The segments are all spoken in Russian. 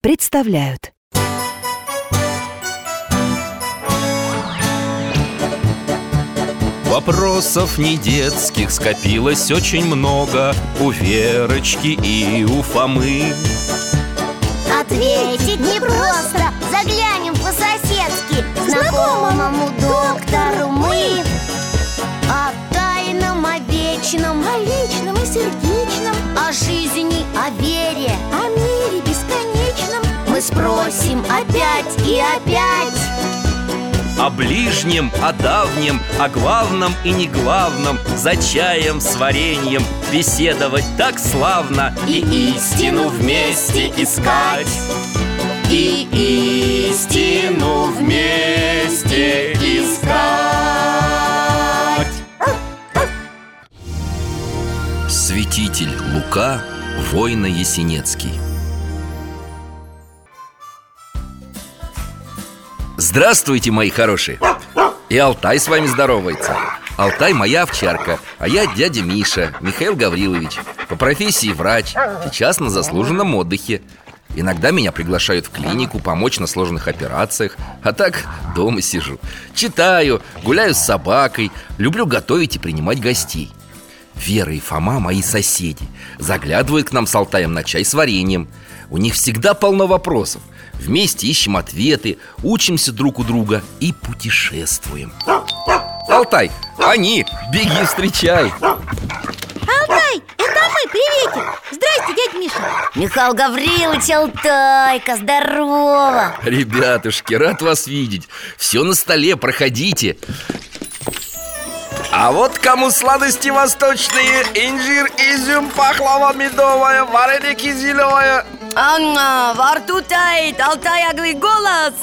представляют. Вопросов не детских скопилось очень много У Верочки и у Фомы. Ответить непросто Заглянем по-соседски Знакомому доктору мы О тайном, о вечном О личном и сердечном О жизни, о вере Мы спросим опять и опять. О ближнем, о давнем, о главном и не главном За чаем с вареньем беседовать так славно И истину вместе искать. И истину вместе искать. Святитель Лука, воина Есенецкий Здравствуйте, мои хорошие! И Алтай с вами здоровается. Алтай моя овчарка, а я дядя Миша, Михаил Гаврилович. По профессии врач, сейчас на заслуженном отдыхе. Иногда меня приглашают в клинику помочь на сложных операциях А так дома сижу. Читаю, гуляю с собакой Люблю готовить и принимать гостей. Вера и Фома мои соседи. Заглядывают к нам с Алтаем на чай с вареньем У них всегда полно вопросов. Вместе ищем ответы, учимся друг у друга и путешествуем. Алтай, они, беги встречай. Алтай, это мы, приветик. Здрасте, дядя Миша. Михаил Гаврилович Алтайка, здорово. Ребятушки, рад вас видеть. Все на столе, проходите. А вот кому сладости восточные Инжир, изюм, пахлава медовая Вареники зеленое Анна, во рту тает, Алтаягый голос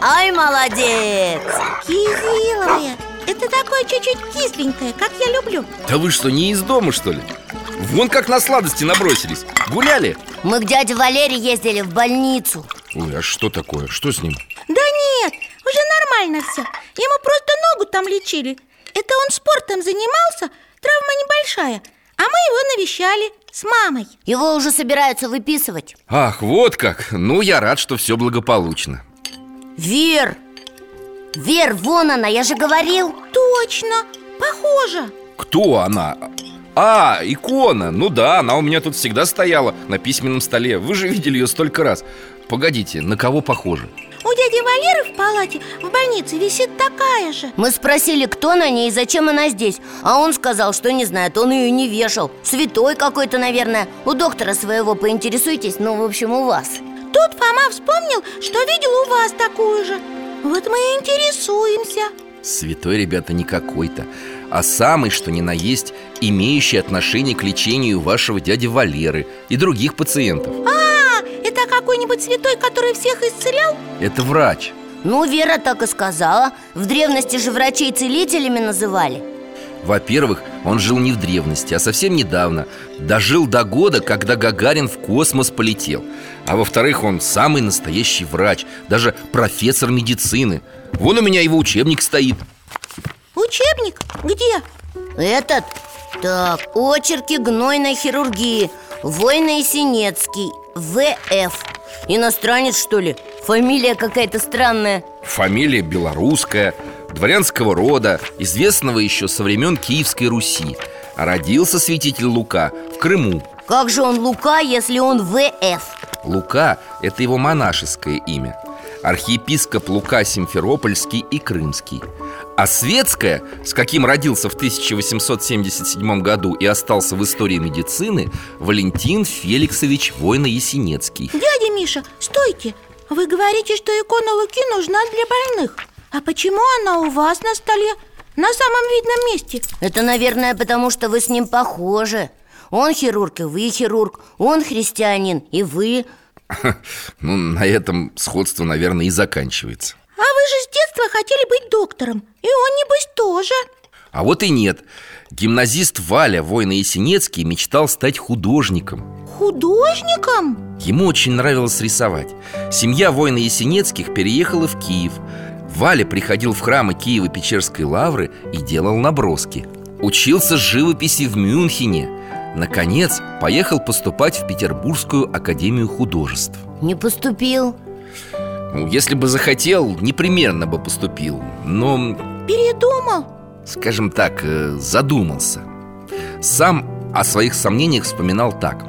Ай, молодец Кизиловая Это такое чуть-чуть кисленькое, как я люблю Да вы что, не из дома, что ли? Вон как на сладости набросились Гуляли? Мы к дяде Валере ездили в больницу Ой, а что такое? Что с ним? Да нет, уже нормально все Ему просто ногу там лечили Это он спортом занимался, травма небольшая А мы его навещали с мамой Его уже собираются выписывать Ах, вот как! Ну, я рад, что все благополучно Вер! Вер, вон она, я же говорил Точно, похоже Кто она? А, икона, ну да, она у меня тут всегда стояла на письменном столе. Вы же видели ее столько раз. Погодите, на кого похоже? У дяди Валеры в палате в больнице висит такая же. Мы спросили, кто на ней и зачем она здесь. А он сказал, что не знает, он ее не вешал. Святой какой-то, наверное. У доктора своего поинтересуйтесь, ну, в общем, у вас. Тут Фома вспомнил, что видел у вас такую же. Вот мы и интересуемся. Святой, ребята, не какой-то А самый, что ни на есть, имеющий отношение к лечению вашего дяди Валеры И других пациентов. А, это какой-нибудь святой, который всех исцелял? Это врач. Ну, Вера так и сказала. В древности же врачей целителями называли. Во-первых, он жил не в древности, а совсем недавно. Дожил до года, когда Гагарин в космос полетел. А во-вторых, он самый настоящий врач Даже профессор медицины. Вон у меня его учебник стоит Учебник? Где? Этот? Так, очерки гнойной хирургии Война Синецкий ВФ Иностранец, что ли? Фамилия какая-то странная Фамилия белорусская, дворянского рода Известного еще со времен Киевской Руси А родился святитель Лука в Крыму Как же он Лука, если он ВФ? Лука – это его монашеское имя Архиепископ Лука Симферопольский и Крымский. А светское, с каким родился в 1877 году и остался в истории медицины Валентин Феликсович Войно-Есенецкий. Дядя Миша, стойте! Вы говорите, что икона Луки нужна для больных. А почему она у вас на столе? На самом видном месте? Это, наверное, потому что вы с ним похожи. Он хирург, и вы хирург. Он христианин, и вы Ну, на этом сходство, наверное, и заканчивается. А вы же с детства хотели быть доктором И он, небось, тоже. А вот и нет. Гимназист Валя, воина Есенецкий, мечтал стать художником. Художником? Ему очень нравилось рисовать. Семья воина Есенецких переехала в Киев. Валя приходил в храмы Киева-Печерской лавры и делал наброски. Учился живописи в Мюнхене Наконец, поехал поступать в Петербургскую академию художеств Не поступил Ну, Если бы захотел, непременно бы поступил Но, Передумал? скажем так, э, задумался Сам о своих сомнениях вспоминал так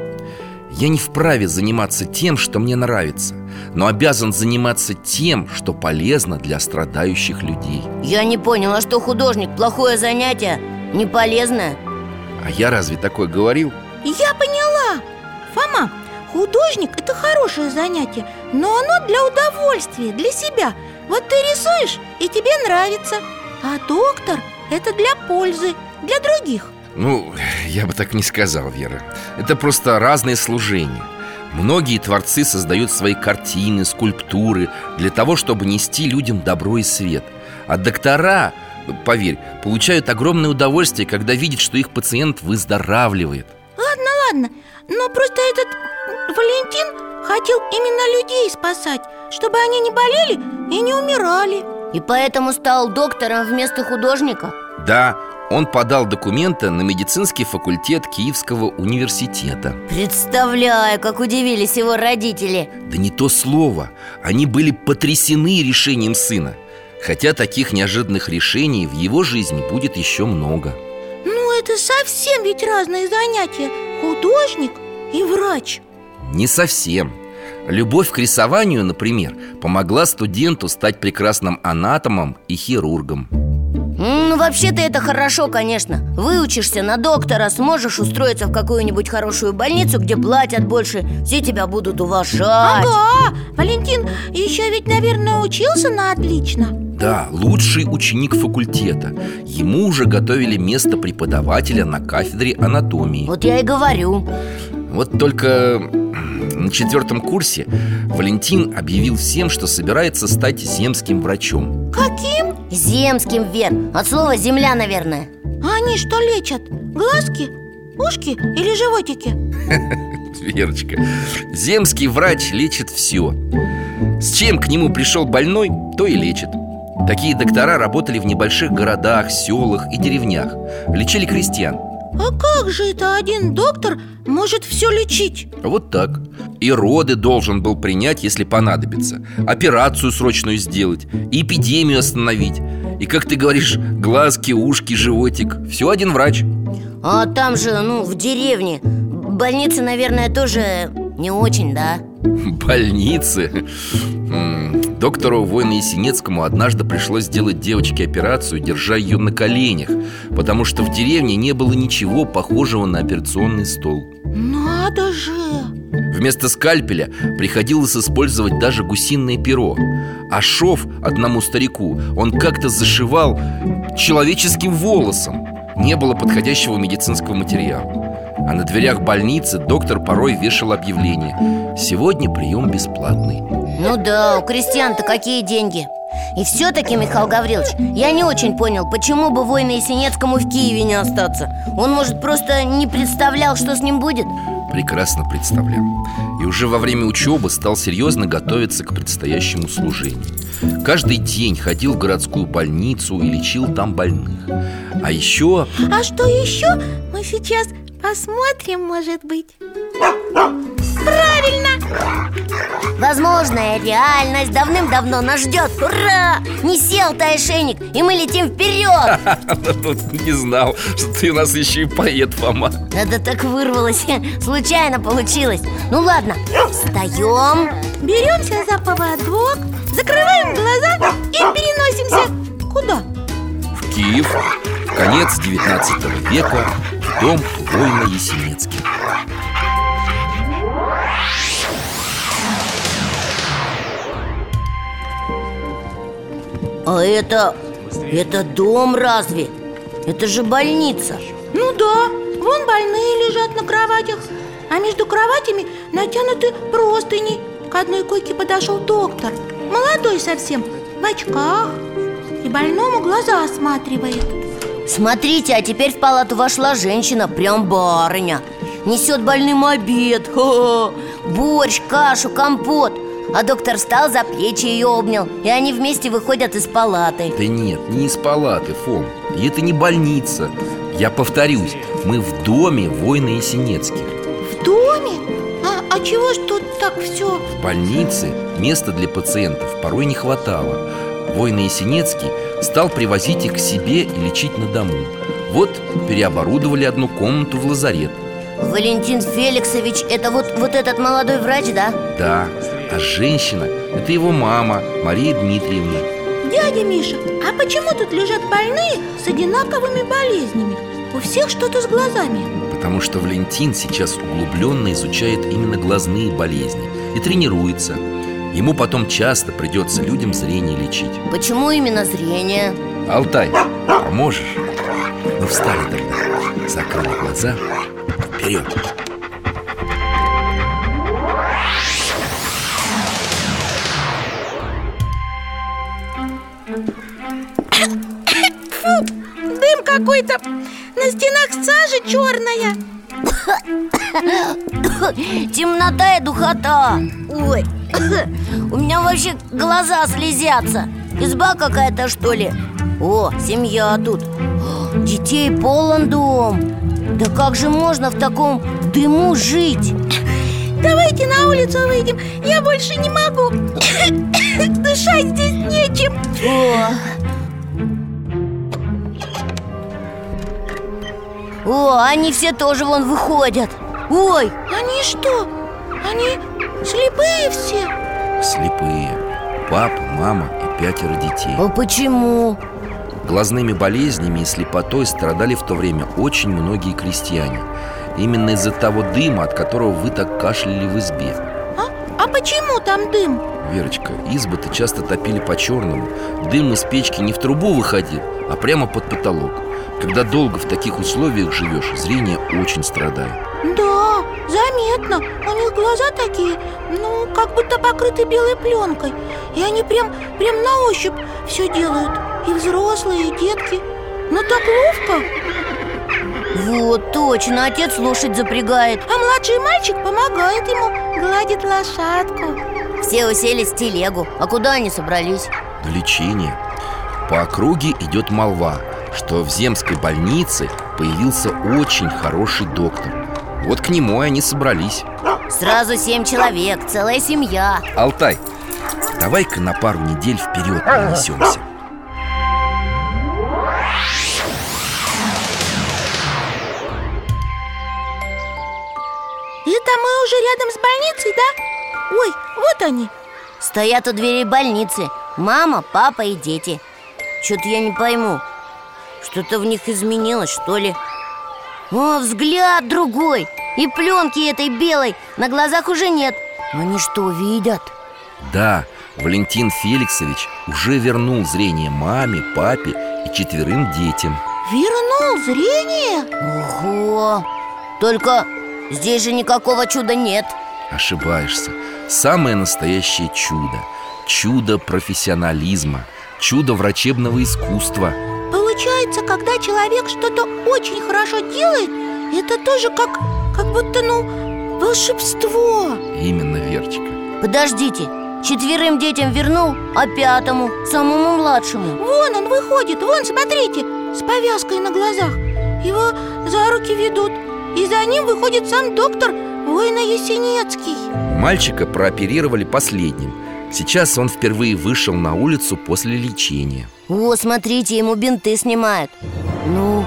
Я не вправе заниматься тем, что мне нравится Но обязан заниматься тем, что полезно для страдающих людей Я не понял, а что художник? Плохое занятие? Не полезное? А я разве такое говорил? Я поняла. Фома, художник – это хорошее занятие Но оно для удовольствия, для себя. Вот ты рисуешь, и тебе нравится. А доктор – это для пользы, для других. Ну, я бы так не сказал, Вера. Это просто разные служения. Многие творцы создают свои картины, скульптуры Для того, чтобы нести людям добро и свет. А доктора, поверь, получают огромное удовольствие Когда видят, что их пациент выздоравливает. Ладно, ладно, но просто этот Валентин хотел именно людей спасать Чтобы они не болели и не умирали. И поэтому стал доктором вместо художника? Да, он подал документы на медицинский факультет Киевского университета. Представляю, как удивились его родители. Да не то слово. Они были потрясены решением сына Хотя таких неожиданных решений в его жизни будет еще много. Ну, это совсем ведь разные занятия. Художник и врач. Не совсем. Любовь к рисованию, например, помогла студенту стать прекрасным анатомом и хирургом. Ну, вообще-то это хорошо, конечно. Выучишься на доктора, сможешь устроиться в какую-нибудь хорошую больницу, где платят больше. Все тебя будут уважать. Ага, Валентин еще ведь, наверное, учился на отлично Да, лучший ученик факультета. Ему уже готовили место преподавателя на кафедре анатомии. Вот я и говорю. Вот только на четвертом курсе Валентин объявил всем, что собирается стать земским врачом. Каким? Земским, Вер, от слова земля, наверное. А они что лечат? Глазки? Ушки? Или животики? Верочка, земский врач лечит все С чем к нему пришел больной, то и лечит Такие доктора работали в небольших городах, селах и деревнях. Лечили крестьян. А как же это один доктор может все лечить? Вот так. И роды должен был принять, если понадобится. Операцию срочную сделать И эпидемию остановить. И, как ты говоришь, глазки, ушки, животик. Все один врач. А там же, ну, в деревне. Больницы, наверное, тоже не очень, да? Больницы. Доктору Войну Есенецкому однажды пришлось сделать девочке операцию, держа ее на коленях Потому что в деревне не было ничего похожего на операционный стол. Надо же! Вместо скальпеля приходилось использовать даже гусиное перо. А шов одному старику он как-то зашивал человеческим волосом. Не было подходящего медицинского материала А на дверях больницы доктор порой вешал объявление. Сегодня прием бесплатный Ну да, у крестьян-то какие деньги? И все-таки, Михаил Гаврилович, я не очень понял, почему бы воину Есенецкому в Киеве не остаться? Он, может, просто не представлял, что с ним будет? Прекрасно представлял. И уже во время учебы стал серьезно готовиться к предстоящему служению. Каждый день ходил в городскую больницу и лечил там больных. А еще А что еще? Мы сейчас посмотрим, может быть. Правильно! Возможная реальность давным-давно нас ждет. Ура! Неси, Алтай, ошейник, и мы летим вперед. Тут не знал, что ты у нас еще и поэт, Фома. Это так вырвалось, случайно получилось. Ну ладно, встаем. Беремся за поводок, закрываем глаза и переносимся. Куда? Киев, конец 19 века, в дом воина Есенецких А это... это дом разве? Это же больница. Ну да, вон больные лежат на кроватях А между кроватями натянуты простыни. К одной койке подошел доктор Молодой совсем, в очках И больному глаза осматривает. Смотрите, а теперь в палату вошла женщина, прям барыня. Несет больным обед Хо -хо. Борщ, кашу, компот. А доктор встал за плечи ее обнял И они вместе выходят из палаты. Да нет, не из палаты, Фом. И это не больница. Я повторюсь, мы в доме воина Есенецких. В доме? А, а чего ж тут так все? В больнице места для пациентов порой не хватало Воин Есенецкий стал привозить их к себе и лечить на дому. Вот переоборудовали одну комнату в лазарет. Валентин Феликсович, это вот, вот этот молодой врач, да? Да, а женщина – это его мама, Мария Дмитриевна. Дядя Миша, а почему тут лежат больные с одинаковыми болезнями? У всех что-то с глазами. Потому что Валентин сейчас углубленно изучает именно глазные болезни И тренируется Ему потом часто придется людям зрение лечить. Почему именно зрение? Алтай, поможешь? Ну встали тогда. Закрыли глаза. Вперед Дым какой-то. На стенах сажа черная Темнота и духота. Ой, у меня вообще глаза слезятся. Изба какая-то что ли? О, семья тут. Детей полон дом. Да как же можно в таком дыму жить? Давайте на улицу выйдем. Я больше не могу. Дышать здесь нечем. О, О, они все тоже вон выходят. Ой, Они что? Они слепые все? Слепые. Папа, мама и пятеро детей. А почему? Глазными болезнями и слепотой страдали в то время очень многие крестьяне. Именно из-за того дыма, от которого вы так кашляли в избе. А, а почему там дым? Верочка, избы-то часто топили по-черному Дым из печки не в трубу выходил, а прямо под потолок. Когда долго в таких условиях живешь, зрение очень страдает. Да, заметно. У них глаза такие, ну, как будто покрыты белой пленкой. И они прям, прям на ощупь все делают. И взрослые, и детки. Но так ловко. Вот, точно, отец лошадь запрягает. А младший мальчик помогает ему Гладит лошадку. Все уселись в телегу. А куда они собрались? На лечение. По округе идет молва, что в земской больнице появился очень хороший доктор Вот к нему и они собрались. Сразу семь человек, целая семья. Алтай, давай-ка на пару недель вперед перенесемся Это мы уже рядом с больницей, да? Ой, вот они. Стоят у дверей больницы. Мама, папа и дети. Что-то я не пойму Что-то в них изменилось, что ли? О, взгляд другой. И пленки этой белой на глазах уже нет. Они что, видят? Да, Валентин Феликсович уже вернул зрение маме, папе и четверым детям. Вернул зрение? Ого! Только здесь же никакого чуда нет. Ошибаешься. Самое настоящее чудо. Чудо профессионализма. Чудо врачебного искусства Получается, когда человек что-то очень хорошо делает Это тоже как, как будто, ну, волшебство. Именно, Верочка. Подождите, четверым детям вернул, а пятому, самому младшему. Вон он выходит, вон, смотрите С повязкой на глазах. Его за руки ведут И за ним выходит сам доктор Война Есенецкий Мальчика прооперировали последним. Сейчас он впервые вышел на улицу после лечения О, смотрите, ему бинты снимают Ну?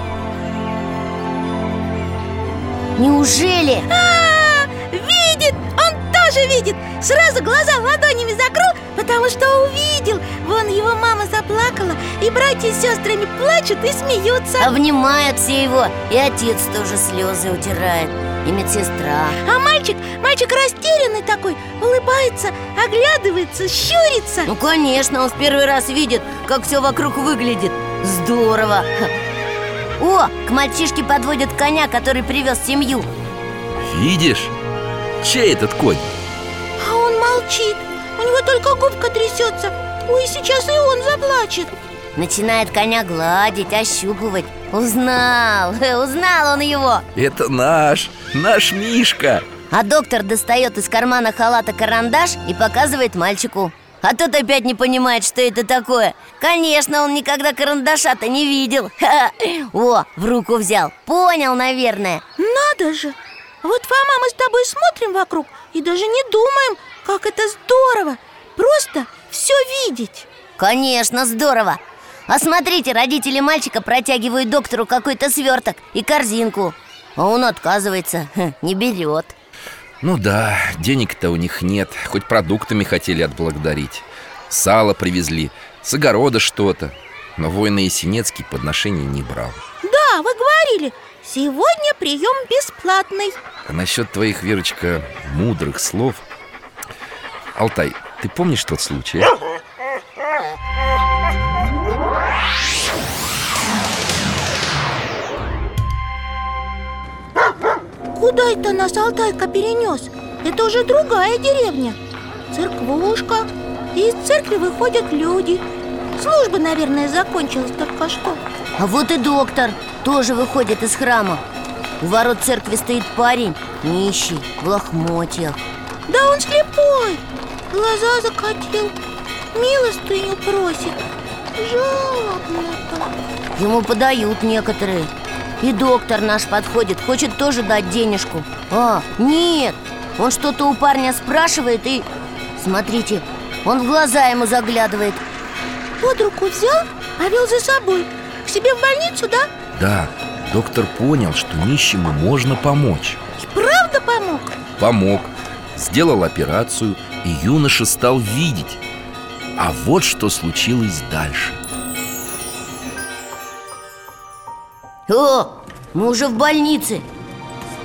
Неужели? А, видит! Он тоже видит! Сразу глаза ладонями закрыл, потому что увидел Вон его мама заплакала, и братья с сестрами плачут и смеются Обнимают все его И отец тоже слезы утирает И медсестра А мальчик, мальчик растерянный такой, улыбается, оглядывается, щурится. Ну, конечно, он в первый раз видит, как все вокруг выглядит. Здорово. О, к мальчишке подводят коня, который привез семью. Видишь? Чей этот конь? А он молчит. У него только губка трясется Ой, сейчас и он заплачет. Начинает коня гладить, ощупывать. Узнал, узнал он его. Это наш, наш Мишка А доктор достает из кармана халата карандаш и показывает мальчику. А тот опять не понимает, что это такое. Конечно, он никогда карандаша-то не видел. О, в руку взял. Понял, наверное. Надо же! Вот, Фома, мы с тобой смотрим вокруг И даже не думаем, как это здорово! Просто все видеть! Конечно, здорово! А смотрите, родители мальчика протягивают доктору какой-то сверток и корзинку. А он отказывается, не берет Ну да, денег-то у них нет Хоть продуктами хотели отблагодарить Сало привезли, с огорода что-то Но воин Есенецкий подношений не брал Да, вы говорили, сегодня прием бесплатный А насчет твоих, Верочка, мудрых слов Алтай, ты помнишь тот случай? а? Куда это нас Алтайка перенес? Это уже другая деревня. Церквушка. И из церкви выходят люди. Служба, наверное, закончилась только что. А вот и доктор тоже выходит из храма. У ворот церкви стоит парень, нищий, в лохмотьях. Да он слепой. Глаза закатил. Милостыню просит. Жалобно-то Ему подают некоторые И доктор наш подходит, хочет тоже дать денежку. А, нет, он что-то у парня спрашивает и... Смотрите, он в глаза ему заглядывает. Под руку взял, а вел за собой. К себе в больницу, да? Да, доктор понял, что нищему можно помочь. И правда помог? Помог, сделал операцию, и юноша стал видеть. А вот что случилось дальше О, мы уже в больнице.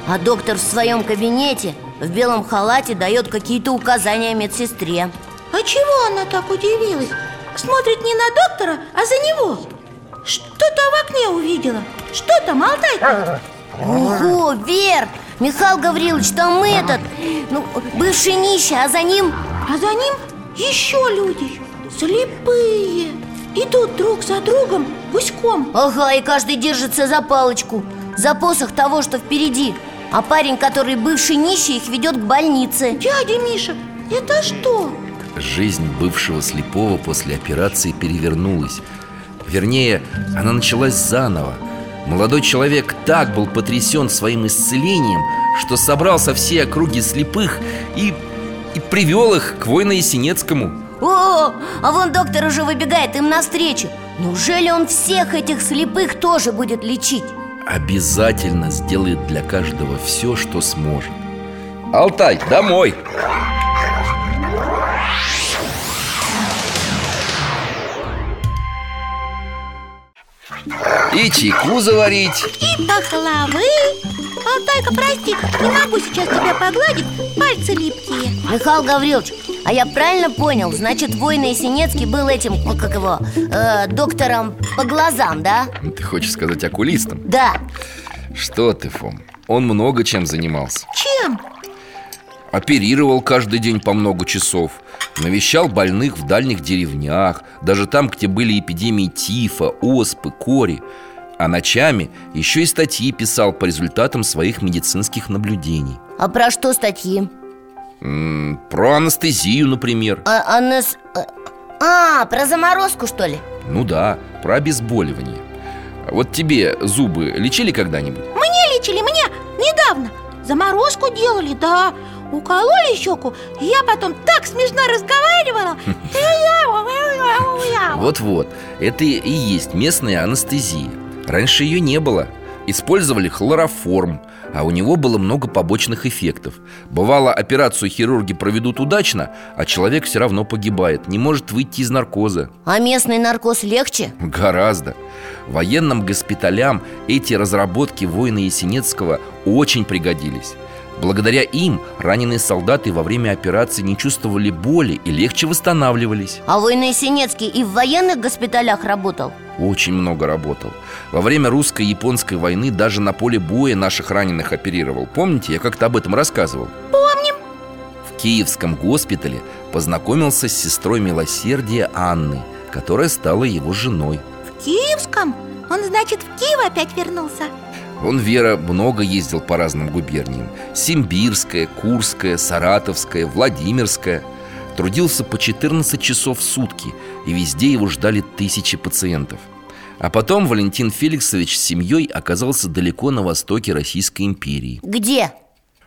А доктор в своем кабинете в белом халате дает какие-то указания медсестре. А чего она так удивилась? Смотрит не на доктора, а за него. Что-то в окне увидела. Что там, Алтайка? Ого, Вер! Михаил Гаврилович, там этот Ну, бывший нищий, а за ним? А за ним еще люди. Слепые Идут друг за другом гуськом Ага, и каждый держится за палочку За посох того, что впереди. А парень, который бывший нищий, их ведет к больнице. Дядя Миша, это что? Жизнь бывшего слепого после операции перевернулась. Вернее, она началась заново. Молодой человек так был потрясен своим исцелением Что собрал со всей округи слепых и, и привел их к воину Есенецкому О, а вон доктор уже выбегает им навстречу. Неужели он всех этих слепых тоже будет лечить? Обязательно сделает для каждого все, что сможет. Алтай, домой! И чайку заварить. И пахлавы. Алтайка, прости, не могу сейчас тебя погладить. Пальцы липкие. Михаил Гаврилович, а я правильно понял? Значит, воин Есенецкий был этим, как его, э, доктором по глазам, да? Ты хочешь сказать окулистом? Да Что ты, Фом? Он много чем занимался Чем? Оперировал каждый день по много часов Навещал больных в дальних деревнях Даже там, где были эпидемии тифа, оспы, кори А ночами еще и статьи писал по результатам своих медицинских наблюдений А про что статьи? М, Про анестезию, например. А, анес... э, а, про заморозку, что ли? Ну да, про обезболивание. Вот тебе зубы лечили когда-нибудь? Мне лечили, мне недавно. Заморозку делали, да. Укололи щеку и Я потом так смешно разговаривала. Вот-вот, это и есть местная анестезия Раньше ее не было Использовали хлороформ, а у него было много побочных эффектов. Бывало, операцию хирурги проведут удачно, а человек все равно погибает Не может выйти из наркоза. А местный наркоз легче? Гораздо. Военным госпиталям эти разработки воина Есенецкого очень пригодились. Благодаря им раненые солдаты во время операции не чувствовали боли и легче восстанавливались. А воин Есенецкий и в военных госпиталях работал? Очень много работал Во время русско-японской войны даже на поле боя наших раненых оперировал Помните, я как-то об этом рассказывал? Помним В Киевском госпитале познакомился с сестрой милосердия Анны, которая стала его женой В Киевском? Он, значит, в Киев опять вернулся? Он, Вера, много ездил по разным губерниям Симбирская, Курская, Саратовская, Владимирская Трудился по 14 часов в сутки И везде его ждали тысячи пациентов А потом Валентин Феликсович с семьей оказался далеко на востоке Российской империи Где?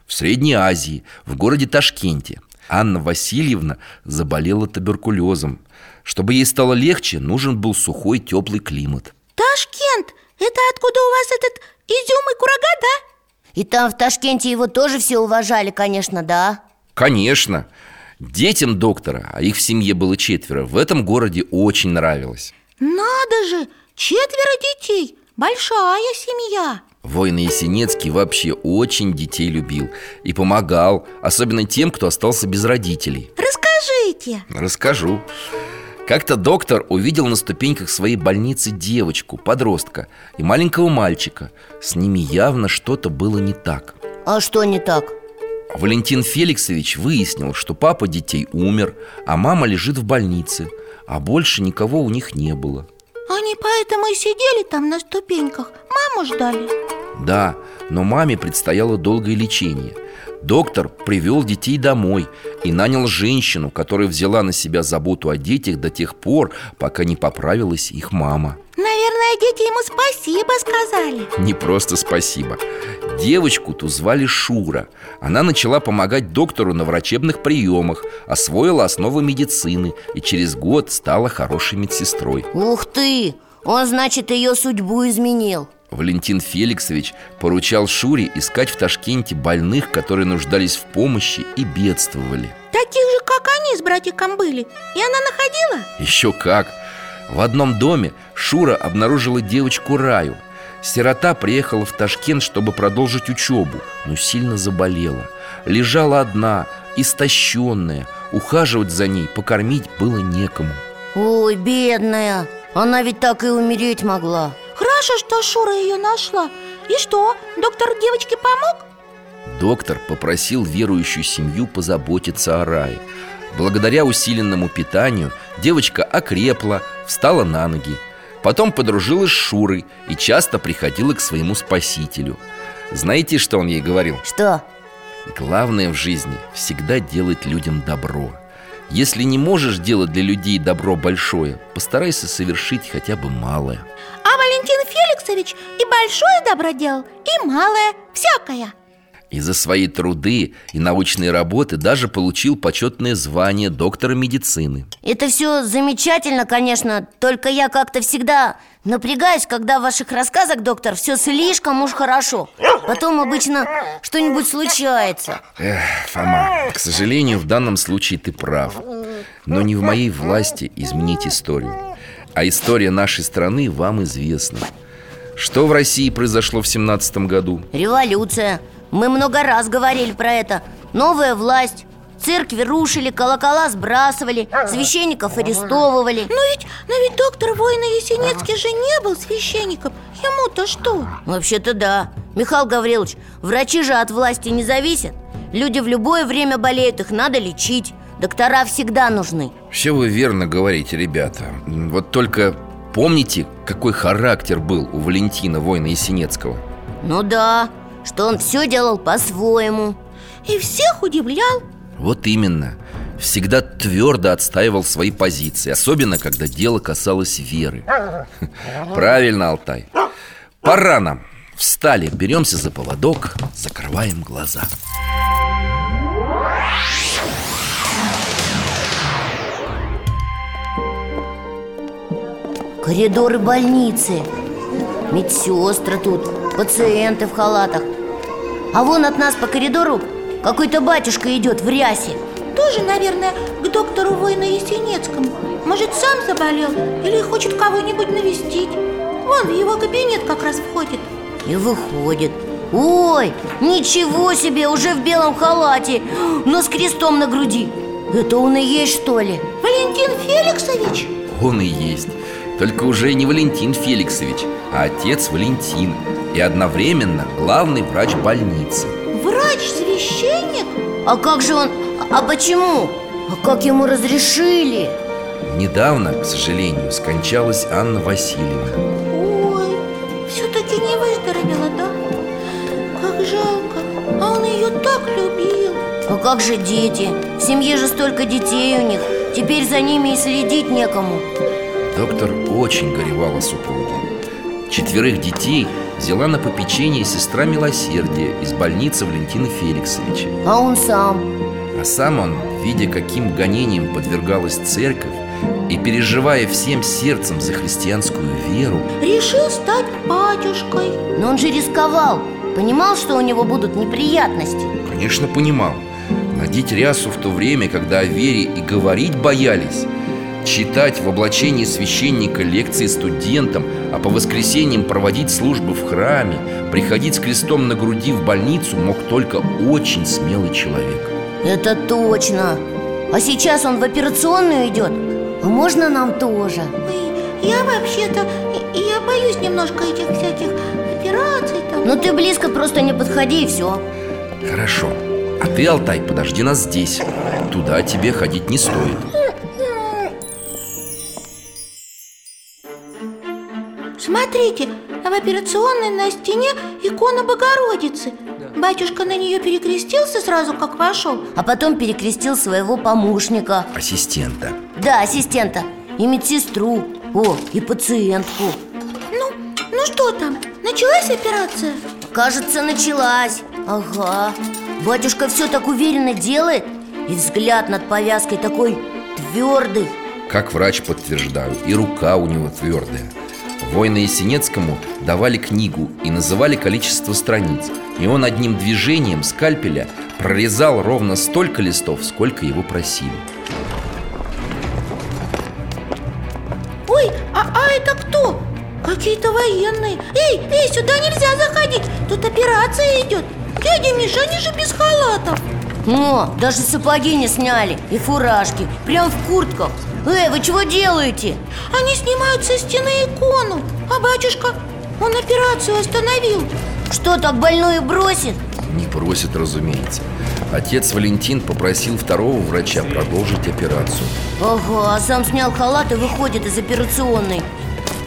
В Средней Азии, в городе Ташкенте Анна Васильевна заболела туберкулезом Чтобы ей стало легче, нужен был сухой теплый климат Ташкент! Это откуда у вас этот изюм и курага, да? И там в Ташкенте его тоже все уважали, конечно, да? Конечно Детям доктора, а их в семье было четверо, в этом городе очень нравилось Надо же! Четверо детей! Большая семья! Воин Есенецкий вообще очень детей любил И помогал, особенно тем, кто остался без родителей Расскажите! Расскажу Как-то доктор увидел на ступеньках своей больницы девочку, подростка и маленького мальчика С ними явно что-то было не так А что не так? Валентин Феликсович выяснил, что папа детей умер, а мама лежит в больнице А больше никого у них не было. Они поэтому и сидели там на ступеньках. Маму ждали. Да, но маме предстояло долгое лечение. Доктор привел детей домой и нанял женщину, которая взяла на себя заботу о детях до тех пор, пока не поправилась их мама Наверное, дети ему спасибо сказали. Не просто спасибо. Девочку ту звали Шура. Она начала помогать доктору на врачебных приемах Освоила основы медицины И через год стала хорошей медсестрой. Ух ты! Он, значит, ее судьбу изменил. Валентин Феликсович поручал Шуре искать в Ташкенте больных, которые нуждались в помощи и бедствовали. Таких же, как они с братиком были. И она находила? Еще как! В одном доме Шура обнаружила девочку Раю. Сирота приехала в Ташкент, чтобы продолжить учебу, но сильно заболела. Лежала одна, истощенная. Ухаживать за ней, покормить было некому. Ой, бедная Она ведь так и умереть могла. Хорошо, что Шура ее нашла. И что, доктор девочке помог? Доктор попросил верующую семью позаботиться о рае Благодаря усиленному питанию девочка окрепла, встала на ноги. Потом подружилась с Шурой и часто приходила к своему спасителю. Знаете, что он ей говорил? Что? Главное в жизни всегда делать людям добро. Если не можешь делать для людей добро большое Постарайся совершить хотя бы малое. А Валентин Феликсович и большое добро делал, и малое, всякое И за свои труды и научные работы даже получил почетное звание доктора медицины. Это все замечательно, конечно Только я как-то всегда напрягаюсь, когда в ваших рассказах, доктор, все слишком уж хорошо. Потом обычно что-нибудь случается. Эх, Фома, к сожалению, в данном случае ты прав. Но не в моей власти изменить историю. А история нашей страны вам известна. Что в России произошло в семнадцатом году? Революция Мы много раз говорили про это. Новая власть. Церкви рушили, колокола сбрасывали Священников арестовывали. Но ведь, но ведь доктор воина Есенецкий же не был священником. Ему-то что? Вообще-то да. Михаил Гаврилович, врачи же от власти не зависят. Люди в любое время болеют, их надо лечить. Доктора всегда нужны. Все вы верно говорите, ребята. Вот только помните, какой характер был у Валентина, воина Есенецкого? Ну да, что он все делал по-своему. И всех удивлял. Вот именно. Всегда твердо отстаивал свои позиции Особенно, когда дело касалось веры. Правильно, Алтай. Пора нам. Встали, беремся за поводок Закрываем глаза. Коридоры больницы. Медсестры тут, пациенты в халатах. А вон от нас по коридору какой-то батюшка идет в рясе. Тоже, наверное, к доктору воина Есенецкому Может, сам заболел или хочет кого-нибудь навестить. Вон в его кабинет как раз входит. И выходит. Ой, ничего себе, уже в белом халате Но с крестом на груди. Это он и есть, что ли? Валентин Феликсович? Он и есть. Только уже не Валентин Феликсович, а отец Валентин И одновременно главный врач больницы Врач-священник? А как же он, А почему? А как ему разрешили? Недавно, к сожалению, скончалась Анна Васильевна Ой, все-таки не выздоровела, да? Как жалко, а он ее так любил А как же дети? В семье же столько детей у них Теперь за ними и следить некому Доктор очень горевал о супруге Четверых детей взяла на попечение сестра милосердия из больницы Валентина Феликсовича. А он сам? А сам он, видя, каким гонением подвергалась церковь И переживая всем сердцем за христианскую веру Решил стать батюшкой. Но он же рисковал. Понимал, что у него будут неприятности. Конечно, понимал. Надеть рясу в то время, когда о вере и говорить боялись Читать в облачении священника лекции студентам А по воскресеньям проводить службы в храме Приходить с крестом на груди в больницу мог только очень смелый человек. Это точно. А сейчас он в операционную идет. А можно нам тоже? Ой, я вообще-то, я боюсь немножко этих всяких операций там. Ну ты близко просто не подходи и все Хорошо. А ты, Алтай, подожди нас здесь. Туда тебе ходить не стоит Смотрите, в операционной на стене икона Богородицы. Батюшка на нее перекрестился сразу, как вошел А потом перекрестил своего помощника. Ассистента. Да, ассистента. И медсестру. О, и пациентку. Ну, ну что там, началась операция? Кажется, началась. Ага. Батюшка все так уверенно делает И взгляд над повязкой такой твердый. Как врач подтверждаю, и рука у него твердая Воина Есенецкому давали книгу и называли количество страниц. И он одним движением скальпеля прорезал ровно столько листов, сколько его просили. Ой, а, а это кто? Какие-то военные. Эй, эй, сюда нельзя заходить. Тут операция идет. Дядя Миша, они же без халатов О, даже сапоги не сняли И фуражки. Прям в куртках. Эй, вы чего делаете? Они снимают со стены икону. А батюшка, он операцию остановил. Что, так больную бросит? Не просит, разумеется. Отец Валентин попросил второго врача продолжить операцию. Ага, а сам снял халат и выходит из операционной.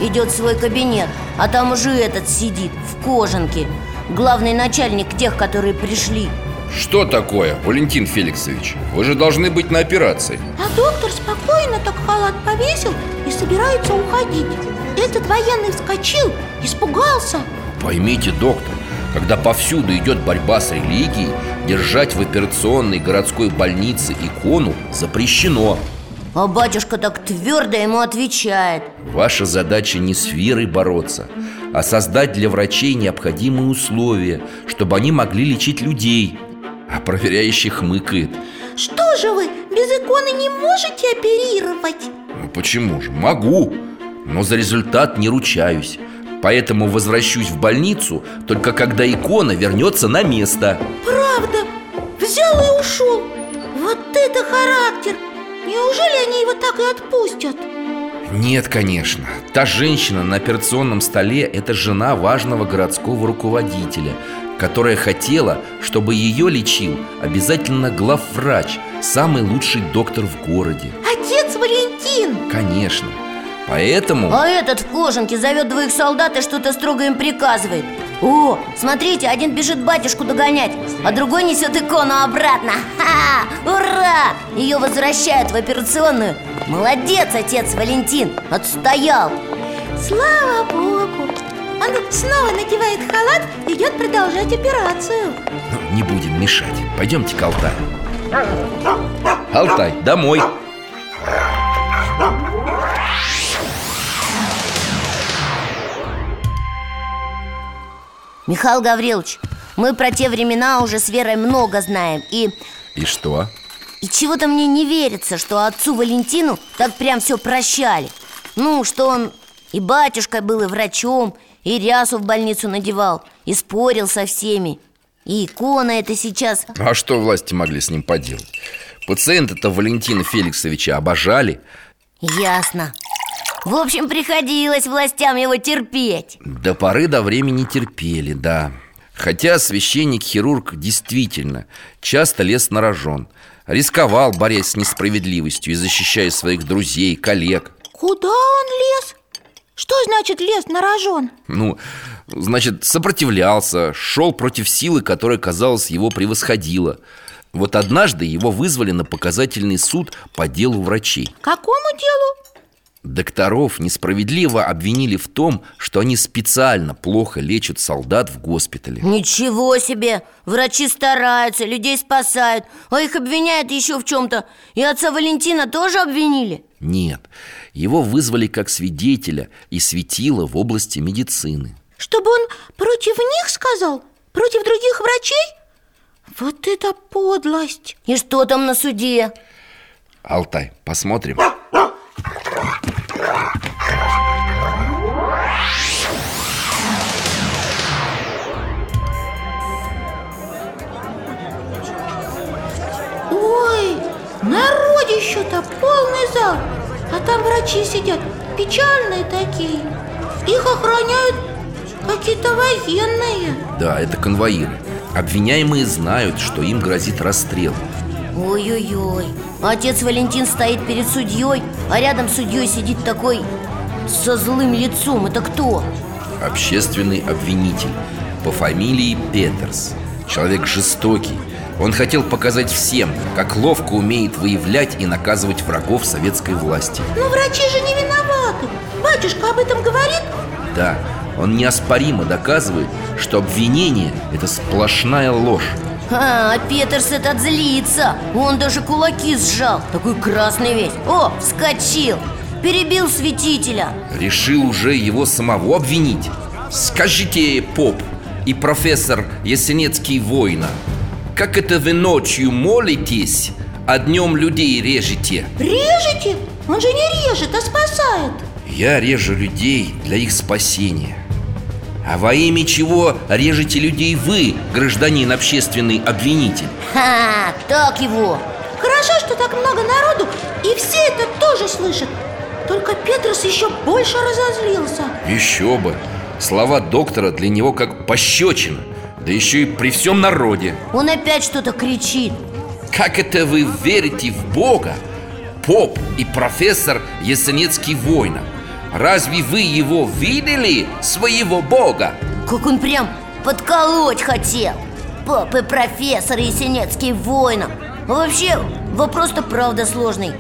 Идет в свой кабинет, а там уже этот сидит, в кожанке. Главный начальник тех, которые пришли Что такое, Валентин Феликсович? Вы же должны быть на операции. А доктор спокойно так халат повесил и собирается уходить. Этот военный вскочил, испугался. Поймите, доктор, когда повсюду идет борьба с религией Держать в операционной городской больнице икону запрещено. А батюшка так твердо ему отвечает. Ваша задача не с верой бороться, а создать для врачей необходимые условия, чтобы они могли лечить людей А проверяющий хмыкает Что же вы, без иконы не можете оперировать? Ну почему же? Могу, но за результат не ручаюсь. Поэтому возвращусь в больницу только когда икона вернется на место. Правда, взял и ушел. Вот это характер! Неужели они его так и отпустят? Нет, конечно. Та женщина на операционном столе – это жена важного городского руководителя Которая хотела, чтобы ее лечил обязательно главврач Самый лучший доктор в городе. Отец Валентин! Конечно. Поэтому... А этот в кожанке зовет двоих солдат и что-то строго им приказывает. О, смотрите, один бежит батюшку догонять, а другой несет икону обратно. Ха! Ура! Ее возвращают в операционную. Молодец, отец Валентин, отстоял! Слава Богу Он снова надевает халат и идет продолжать операцию. Ну, не будем мешать. Пойдемте к Алтаю Алтай, домой. Михаил Гаврилович, мы про те времена уже с Верой много знаем И, И что? и чего-то мне не верится, что отцу Валентину так прям все прощали. Ну, что он и батюшкой был, и врачом, и рясу в больницу надевал И спорил со всеми. И икона это сейчас. А что власти могли с ним поделать? Пациенты-то Валентина Феликсовича обожали. Ясно. В общем, приходилось властям его терпеть. До поры до времени терпели, да. Хотя священник-хирург действительно часто лез на рожон. Рисковал, борясь с несправедливостью и защищая своих друзей, коллег. Куда он лез? Что значит лез на рожон? Ну, значит, сопротивлялся, шел против силы, которая, казалось, его превосходила Вот однажды его вызвали на показательный суд по делу врачей Какому делу? Докторов несправедливо обвинили в том, что они специально плохо лечат солдат в госпитале Ничего себе! Врачи стараются, людей спасают А их обвиняют еще в чем-то И отца Валентина тоже обвинили? Нет, его вызвали как свидетеля и светило в области медицины Чтобы он против них сказал? Против других врачей? Вот это подлость! И что там на суде? Алтай, посмотрим народище-то полный зал А там врачи сидят, печальные такие. Их охраняют какие-то военные. Да, это конвоиры. Обвиняемые знают, что им грозит расстрел. Ой-ой-ой Отец Валентин стоит перед судьей А рядом с судьей сидит такой со злым лицом. Это кто? Общественный обвинитель По фамилии Петерс. Человек жестокий Он хотел показать всем, как ловко умеет выявлять и наказывать врагов советской власти. Но врачи же не виноваты. Батюшка об этом говорит? Да, он неоспоримо доказывает, что обвинение – это сплошная ложь. А, Петерс этот злится. Он даже кулаки сжал. Такой красный весь. О, вскочил. Перебил святителя. Решил уже его самого обвинить? Скажите, поп и профессор Ясенецкий воина Как это вы ночью молитесь, а днем людей режете? Режете? Он же не режет, а спасает. Я режу людей для их спасения. А во имя чего режете людей вы, гражданин общественный обвинитель? Ха, так его. Хорошо, что так много народу И все это тоже слышат. Только Петрос еще больше разозлился. Еще бы. Слова доктора для него как пощечина Да еще и при всем народе. Он опять что-то кричит. Как это вы верите в Бога? Поп и профессор Ясенецкий война Разве вы его видели, своего Бога? Как он прям подколоть хотел. Пап и профессор Есенецкий воина Вообще, вопрос-то правда сложный.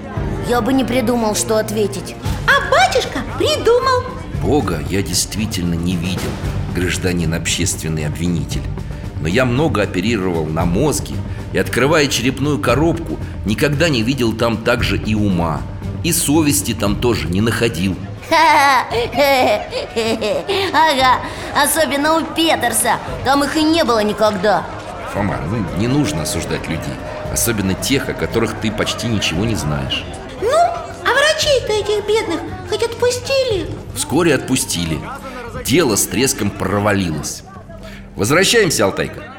Я бы не придумал, что ответить. А батюшка придумал. Бога я действительно не видел, гражданин общественный обвинитель. Но я много оперировал на мозге И открывая черепную коробку, никогда не видел там также и ума И совести там тоже не находил. Ага, особенно у Петерса. Там их и не было никогда. Фома, ну не нужно осуждать людей Особенно тех, о которых ты почти ничего не знаешь. Ну, а врачей-то этих бедных хоть отпустили? Вскоре отпустили Дело с треском провалилось. Возвращаемся, Алтайка.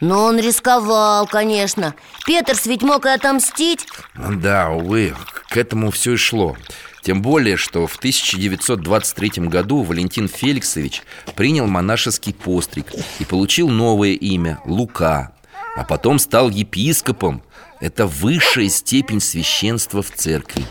Но он рисковал, конечно. Петерс ведь мог и отомстить. Да, увы, к этому все и шло. Тем более, что в 1923 году Валентин Феликсович принял монашеский постриг и получил новое имя – Лука, а потом стал епископом. Это высшая степень священства в церкви.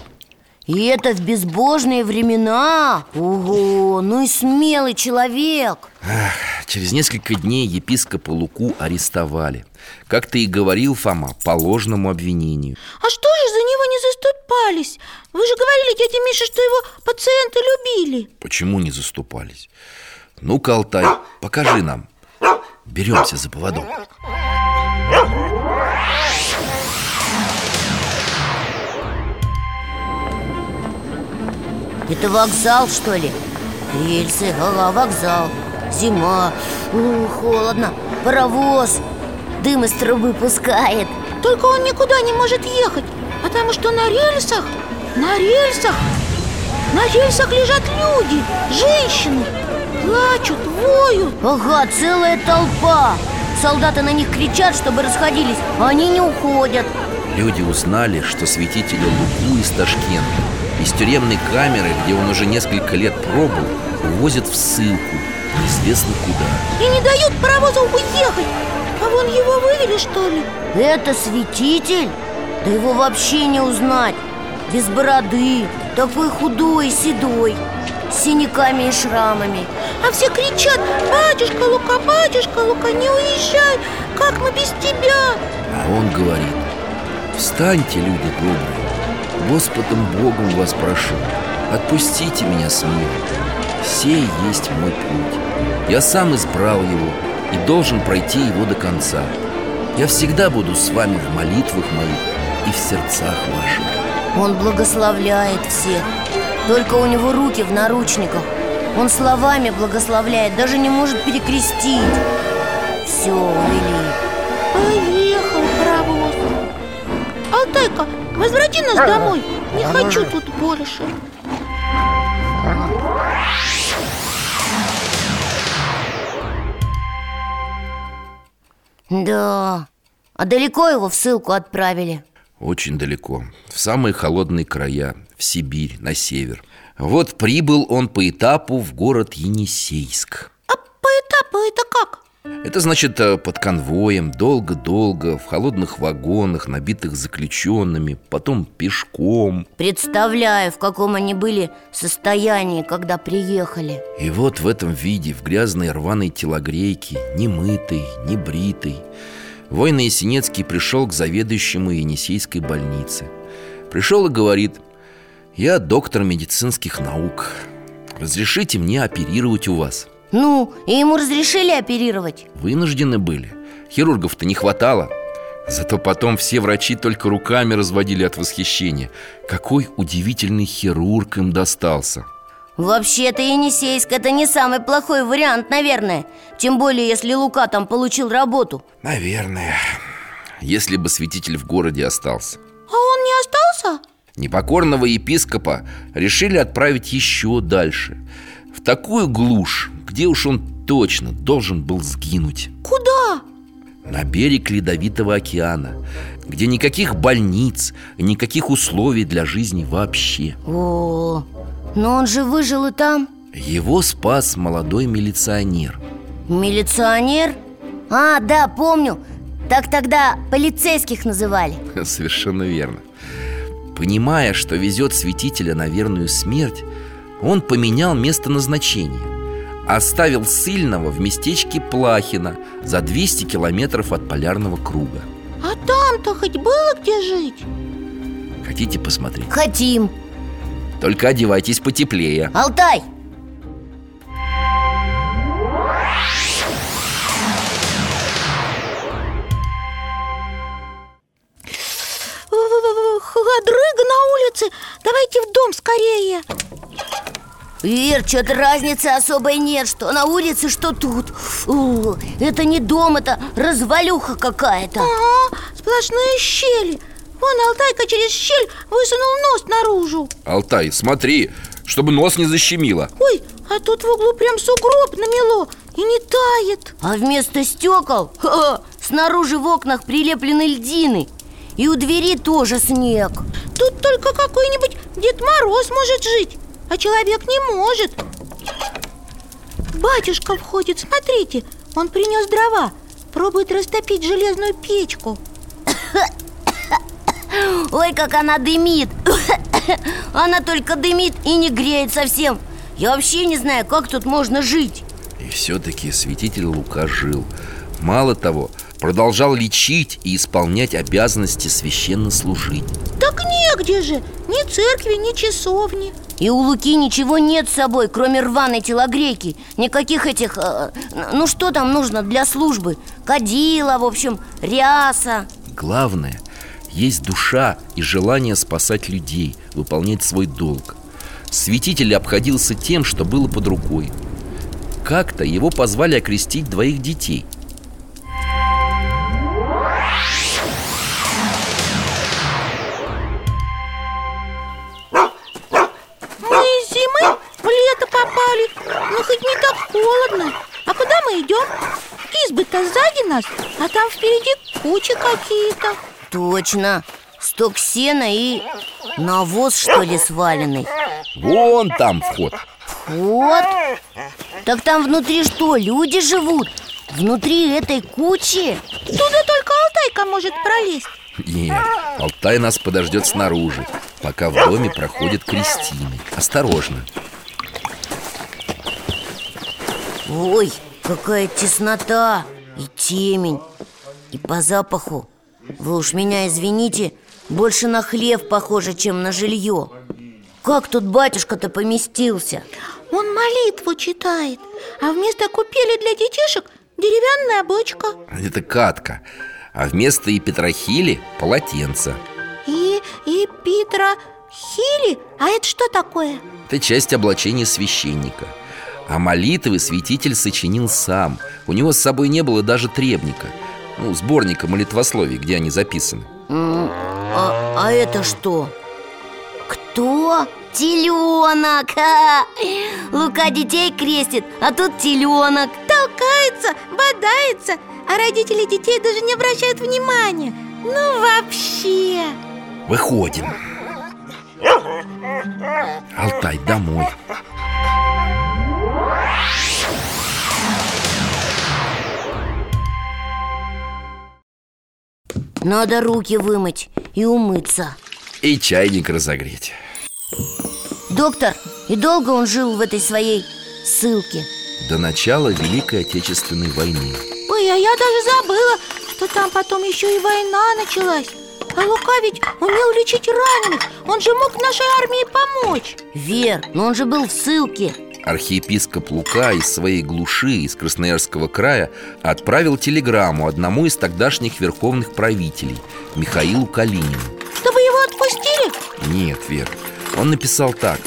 И это в безбожные времена Ого, ну и смелый человек Ах, Через несколько дней епископа Луку арестовали Как ты и говорил, Фома, по ложному обвинению А что же за него не заступались? Вы же говорили, дядя Миша, что его пациенты любили Почему не заступались? Ну-ка, Алтай, покажи нам Беремся за поводок Это вокзал, что ли? Рельсы, ага, вокзал. Зима, у, холодно. Паровоз. Дым из трубы пускает. Только он никуда не может ехать Потому что на рельсах, на рельсах На рельсах лежат люди, женщины. Плачут, воют. Ага, целая толпа Солдаты на них кричат, чтобы расходились. А Они не уходят. Люди узнали, что святителя Луку из Ташкента Из тюремной камеры, где он уже несколько лет пробыл Увозят в ссылку, неизвестно куда. И не дают паровозу уехать. А вон его вывели, что ли? Это святитель? Да его вообще не узнать. Без бороды, такой худой и седой синяками и шрамами. А все кричат Батюшка Лука, батюшка Лука, не уезжай! Как мы без тебя? А он говорит Встаньте, люди добрые Господом Богом вас прошу Отпустите меня с миром. Сей есть мой путь. Я сам избрал его И должен пройти его до конца. Я всегда буду с вами в молитвах моих И в сердцах ваших Он благословляет всех Только у него руки в наручниках. Он словами благословляет Даже не может перекрестить. Все, увели Поехал паровоз. Алтайка, возврати нас домой. Не хочу тут больше. Да, а далеко его в ссылку отправили? Очень далеко В самые холодные края В Сибирь, на север Вот прибыл он по этапу в город Енисейск А по этапу это как? Это значит э, под конвоем, долго-долго, в холодных вагонах, набитых заключенными, потом пешком. Представляю, в каком они были состоянии, когда приехали И вот в этом виде, в грязной рваной телогрейке, не мытой, не бритой, Война Есенецкий пришел к заведующему Енисейской больницы. Пришел и говорит, я доктор медицинских наук, разрешите мне оперировать у вас. Ну, и ему разрешили оперировать. Вынуждены были. Хирургов-то не хватало. Зато потом все врачи только руками разводили от восхищения. Какой удивительный хирург им достался Вообще-то Енисейск это не самый плохой вариант, наверное. Тем более, если Лука там получил работу. Наверное. Если бы святитель в городе остался. А он не остался? Непокорного епископа решили отправить еще дальше. В такую глушь, где уж он точно должен был сгинуть. Куда? На берег Ледовитого океана Где никаких больниц, никаких условий для жизни вообще. О, но он же выжил и там. Его спас молодой милиционер. Милиционер? А, да, помню. Так тогда полицейских называли. Совершенно верно. Понимая, что везет святителя на верную смерть Он поменял место назначения. Оставил сыльного в местечке Плахина За 200 километров от полярного круга. А там-то хоть было где жить? Хотите посмотреть? Хотим Только одевайтесь потеплее. Алтай! Холодрыга на улице! Давайте в дом скорее! Вер, что-то разницы особой нет Что на улице, что тут. О, Это не дом, это развалюха какая-то. Ага, сплошные щели Вон Алтайка через щель высунул нос наружу. Алтай, смотри, чтобы нос не защемило. Ой, а тут в углу прям сугроб намело И не тает. А вместо стекол ха, снаружи в окнах прилеплены льдины И у двери тоже снег. Тут только какой-нибудь Дед Мороз может жить А человек не может. Батюшка входит, смотрите Он принес дрова Пробует растопить железную печку Ой, как она дымит. Она только дымит и не греет совсем. Я вообще не знаю, как тут можно жить. И все-таки святитель Лука жил. Мало того, продолжал лечить и исполнять обязанности священнослужить Так негде же. Ни церкви, ни часовни. И у Луки ничего нет с собой, кроме рваной телогрейки. Никаких этих, э, ну что там нужно для службы? Кадила, в общем, ряса. Главное, есть душа и желание спасать людей, выполнять свой долг. Святитель обходился тем, что было под рукой. Как-то его позвали окрестить двоих детей. Мы из зимы в лето попали. Ну хоть не так холодно. А куда мы идем? Избы-то сзади нас А там впереди кучи какие-то Точно. Сток сена и навоз, что ли, сваленный? Вон там вход. Вот Так там внутри что, люди живут? Внутри этой кучи? Туда только Алтайка может пролезть. Нет, Алтай нас подождет снаружи Пока в доме проходят крестины Осторожно. Ой, какая теснота и темень. И по запаху Вы уж меня извините Больше на хлев похоже, чем на жилье Как тут батюшка-то поместился? Он молитву читает А вместо купели для детишек деревянная бочка Это катка А вместо и Петрохили полотенце И, и Питра Хили? А это что такое? Это часть облачения священника А молитвы святитель сочинил сам У него с собой не было даже требника Ну, сборника молитвословий, где они записаны А, а это что? Кто? Теленок! Ха! Лука детей крестит, а тут теленок Толкается, бодается А родители детей даже не обращают внимания Ну вообще Выходим Алтай, домой Надо руки вымыть и умыться. И чайник разогреть. Доктор, и долго он жил в этой своей ссылке? До начала Великой Отечественной войны. Ой, а я даже забыла, что там потом еще и война началась. А Лука ведь умел лечить раненых. Он же мог нашей армии помочь. Вер, но он же был в ссылке Архиепископ Лука из своей глуши, из Красноярского края Отправил телеграмму одному из тогдашних верховных правителей Михаилу Калинину. Чтобы его отпустили? Нет, Вер, он написал так.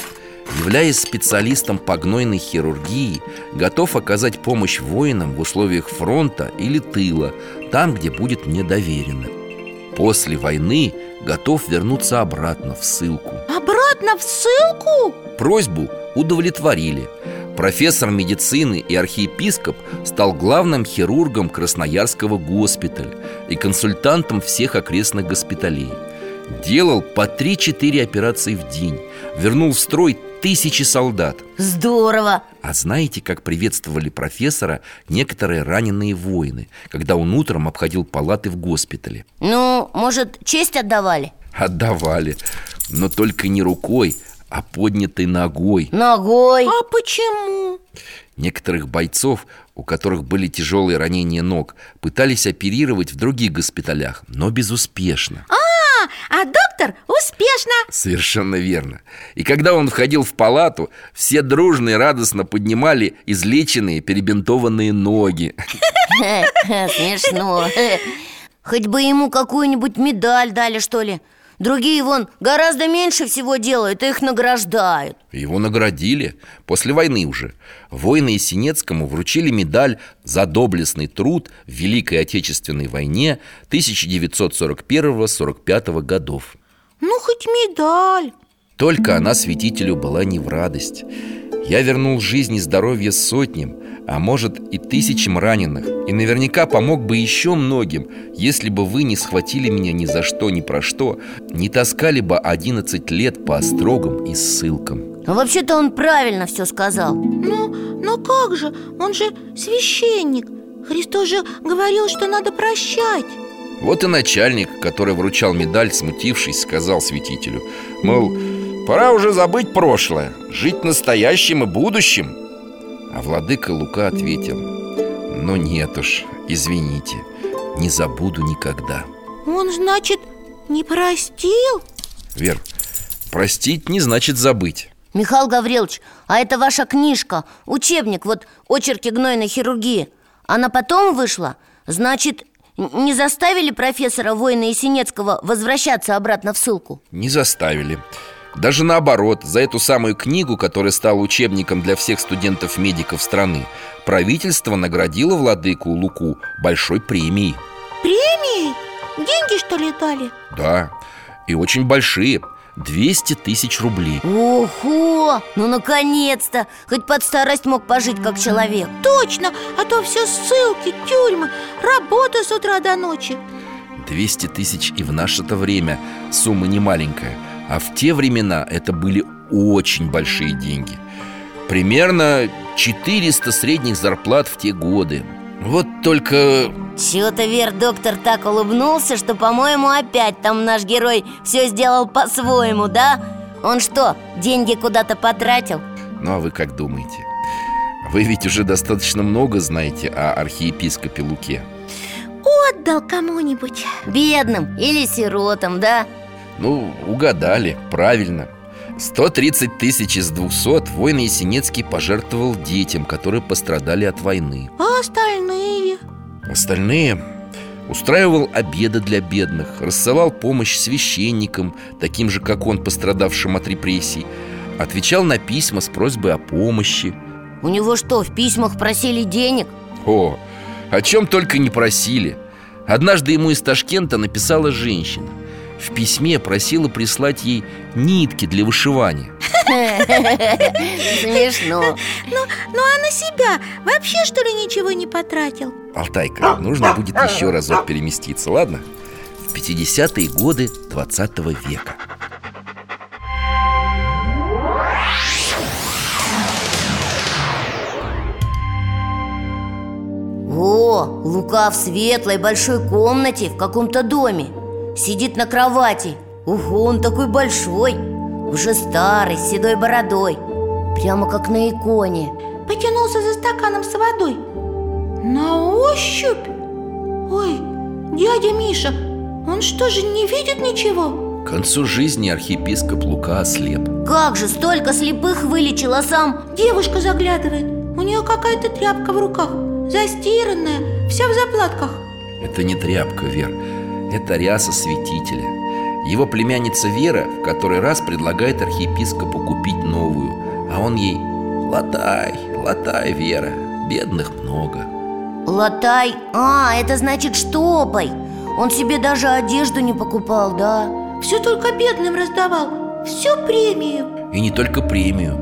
Являясь специалистом по гнойной хирургии Готов оказать помощь воинам в условиях фронта или тыла Там, где будет мне доверено. После войны готов вернуться обратно в ссылку Обратно в ссылку? Просьбу удовлетворили Профессор медицины и архиепископ стал главным хирургом Красноярского госпиталя и консультантом всех окрестных госпиталей. Делал по 3-4 операции в день, вернул в строй тысячи солдат. Здорово А знаете, как приветствовали профессора некоторые раненые воины, когда он утром обходил палаты в госпитале? Ну, может, честь отдавали? Отдавали, но только не рукой, а поднятой ногой. Ногой А почему? Некоторых бойцов, у которых были тяжелые ранения ног, пытались оперировать в других госпиталях, но безуспешно. А, а доктор успешно Совершенно верно. И когда он входил в палату, все дружно и радостно поднимали излеченные, перебинтованные ноги. Смешно Хоть бы ему какую-нибудь медаль дали, что ли Другие, вон, гораздо меньше всего делают, и их награждают Его наградили после войны уже. Воины Синецкому вручили медаль за доблестный труд в Великой Отечественной войне 1941-45 годов. Ну, хоть медаль Только она святителю была не в радость Я вернул жизнь и здоровье сотням, а может и тысячам раненых. И наверняка помог бы еще многим, если бы вы не схватили меня ни за что, ни про что Не таскали бы 11 лет по острогам и ссылкам. Но вообще-то он правильно все сказал. Ну, но как же, он же священник. Христос же говорил, что надо прощать. Вот и начальник, который вручал медаль, смутившись, сказал святителю Мол, пора уже забыть прошлое, жить настоящим и будущим А владыка Лука ответил Ну нет уж, извините, не забуду никогда Он, значит, не простил? Вер, простить не значит забыть Михаил Гаврилович, а это ваша книжка, учебник, вот очерки гнойной хирургии Она потом вышла? Значит, не заставили профессора Воина Есенецкого возвращаться обратно в ссылку? Не заставили Даже наоборот, за эту самую книгу, которая стала учебником для всех студентов-медиков страны Правительство наградило владыку Луку большой премией Премией? Деньги, что ли, дали? Да, и очень большие 200 тысяч рублей Ого! Ну, наконец-то! Хоть под старость мог пожить как человек Точно, а то все ссылки, тюрьмы, работа с утра до ночи 200 тысяч и в наше-то время сумма не маленькая А в те времена это были очень большие деньги Примерно 400 средних зарплат в те годы Вот только... Чего-то Вер доктор так улыбнулся, что, по-моему, опять там наш герой все сделал по-своему, да? Он что, деньги куда-то потратил? Ну а вы как думаете? Вы ведь уже достаточно много знаете о архиепископе Луке Отдал кому-нибудь Бедным или сиротам, да? Ну, угадали, правильно. 130 тысяч из 200 воин Есенинский пожертвовал детям, которые пострадали от войны. А остальные? Остальные устраивал обеды для бедных, рассылал помощь священникам, таким же, как он, пострадавшим от репрессий Отвечал на письма с просьбой о помощи. У него что, в письмах просили денег? О, о чем только не просили. Однажды ему из Ташкента написала женщина В письме просила прислать ей нитки для вышивания. Смешно. Ну, ну а на себя? Вообще что ли ничего не потратил? Алтайка, нужно будет еще разок переместиться, ладно? В 50-е годы 20 века. О, Лука в светлой большой комнате в каком-то доме Сидит на кровати. Ого, он такой большой Уже старый, с седой бородой Прямо как на иконе. Потянулся за стаканом с водой. На ощупь? Ой, дядя Миша, он что же не видит ничего? К концу жизни архиепископ Лука ослеп. Как же, столько слепых вылечил, а сам Девушка заглядывает. У нее какая-то тряпка в руках Застиранная, вся в заплатках. Это не тряпка, Вер Это ряса святителя. Его племянница Вера в который раз предлагает архиепископу купить новую А он ей Латай, латай, Вера Бедных много Латай, а, это значит штопай. Он себе даже одежду не покупал, да? Все только бедным раздавал. Всю премию. И не только премию.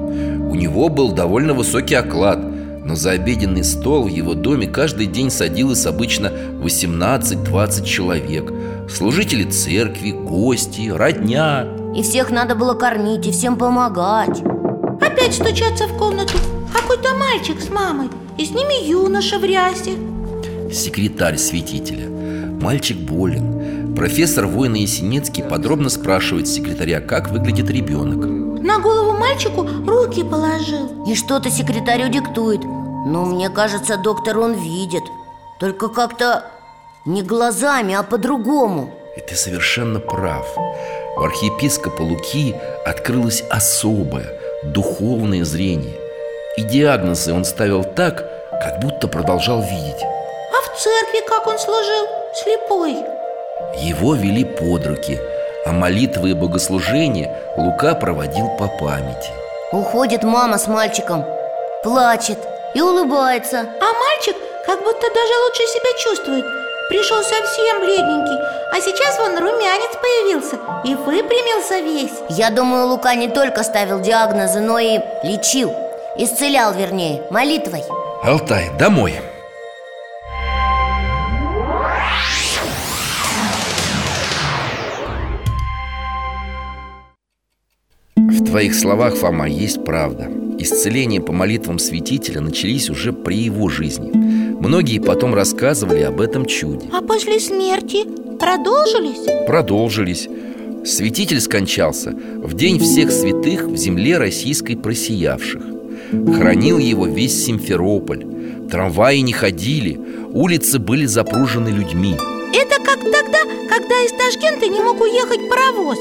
У него был довольно высокий оклад Но за обеденный стол в его доме каждый день садилось обычно 18-20 человек. Служители церкви, гости, родня. И всех надо было кормить и всем помогать. Опять стучатся в комнату. Какой-то мальчик с мамой. И с ними юноша в рясе. Секретарь святителя. Мальчик болен. Профессор воина Есенинский подробно спрашивает секретаря, как выглядит ребенок. На голову мальчику руки положил. И что-то секретарю диктует Но мне кажется, доктор он видит. Только как-то не глазами, а по-другому. И ты совершенно прав. У архиепископа Луки открылось особое, духовное зрение. И диагнозы он ставил так, как будто продолжал видеть. А в церкви как он служил? Слепой. Его вели под руки, а молитвы и богослужения Лука проводил по памяти. Уходит мама с мальчиком Плачет и улыбается. А мальчик как будто даже лучше себя чувствует. Пришел совсем бледненький А сейчас вон румянец появился И выпрямился весь. Я думаю, Лука не только ставил диагнозы, но и лечил Исцелял, вернее, молитвой. Алтай, домой! В твоих словах, Фома, есть правда. Исцеления по молитвам святителя начались уже при его жизни. Многие потом рассказывали об этом чуде. А после смерти продолжились? Продолжились. Святитель скончался в день всех святых в земле российской просиявших. Хранил его весь Симферополь. Трамваи не ходили, улицы были запружены людьми. Это как тогда, когда из Ташкента не мог уехать паровоз.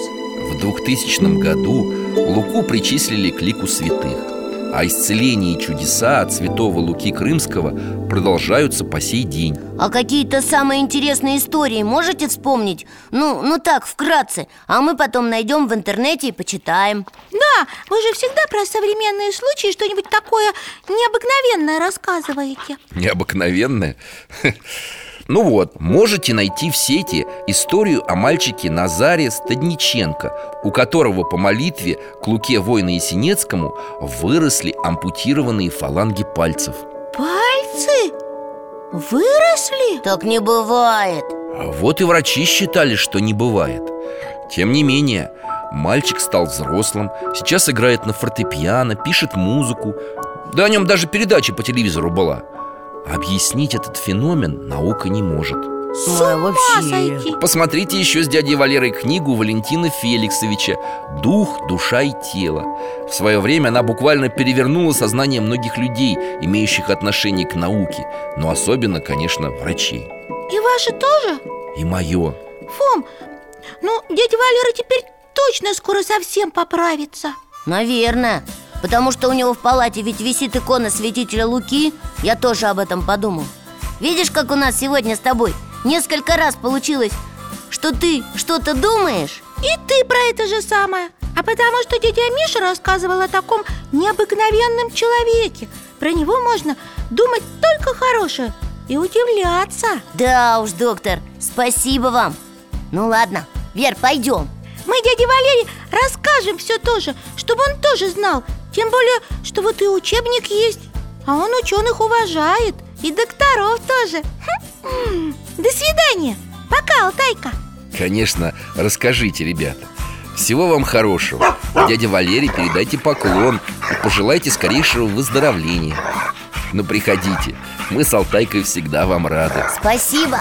В 2000 году Луку причислили к лику святых. А исцеление и чудеса от святого Луки Крымского продолжаются по сей день. А какие-то самые интересные истории можете вспомнить? Ну, ну так, вкратце. А мы потом найдем в интернете и почитаем. Да, вы же всегда про современные случаи что-нибудь такое необыкновенное рассказываете. Необыкновенное? Ну вот, можете найти в сети историю о мальчике Назаре Стадниченко У которого по молитве к Луке воина Есенинскому выросли ампутированные фаланги пальцев. Пальцы? Выросли? Так не бывает. Вот и врачи считали, что не бывает. Тем не менее, мальчик стал взрослым Сейчас играет на фортепиано, пишет музыку. Да о нем даже передача по телевизору была Объяснить этот феномен наука не может. С ума вообще. сойти! Посмотрите еще с дядей Валерой книгу Валентина Феликсовича «Дух, душа и тело» В свое время она буквально перевернула сознание многих людей, имеющих отношение к науке Но особенно, конечно, врачей. И ваши тоже? И мое Фом, ну дядя Валера теперь точно скоро совсем поправится. Наверное Потому что у него в палате ведь висит икона святителя Луки. Я тоже об этом подумал. Видишь, как у нас сегодня с тобой Несколько раз получилось, что ты что-то думаешь? И ты про это же самое. А потому что дядя Миша рассказывал о таком необыкновенном человеке. Про него можно думать только хорошее и удивляться. Да уж, доктор, спасибо вам. Ну ладно, Вер, пойдем. Мы дяде Валере расскажем все тоже, чтобы он тоже знал Тем более, что вот и учебник есть А он ученых уважает И докторов тоже. Хм. До свидания. Пока, Алтайка. Конечно, расскажите, ребята. Всего вам хорошего. Дяде Валере передайте поклон И пожелайте скорейшего выздоровления. Ну, приходите. Мы с Алтайкой всегда вам рады. Спасибо